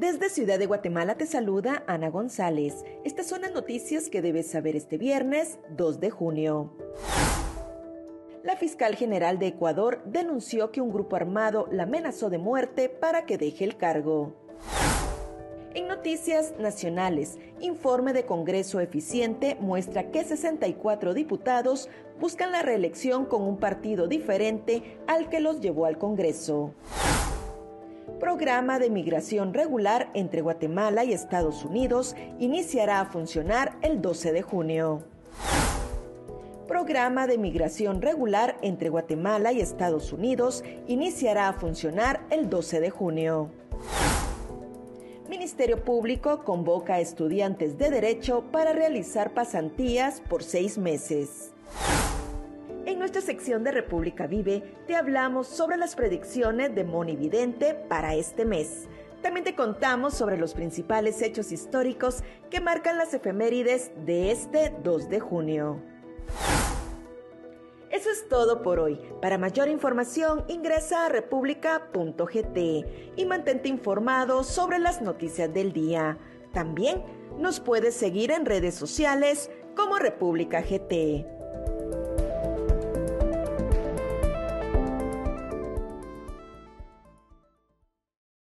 Desde Ciudad de Guatemala te saluda Ana González. Estas son las noticias que debes saber este viernes 2 de junio. La fiscal general de Ecuador denunció que un grupo armado la amenazó de muerte para que deje el cargo. En noticias nacionales, informe de Congreso Eficiente muestra que 64 diputados buscan la reelección con un partido diferente al que los llevó al Congreso. Programa de migración regular entre Guatemala y Estados Unidos iniciará a funcionar el 12 de junio. Programa de migración regular entre Guatemala y Estados Unidos iniciará a funcionar el 12 de junio. Ministerio Público convoca a estudiantes de Derecho para realizar pasantías por seis meses. Nuestra sección de República Vive te hablamos sobre las predicciones de Moni Vidente para este mes. También te contamos sobre los principales hechos históricos que marcan las efemérides de este 2 de junio. Eso es todo por hoy. Para mayor información ingresa a república.gt y mantente informado sobre las noticias del día. También nos puedes seguir en redes sociales como República GT.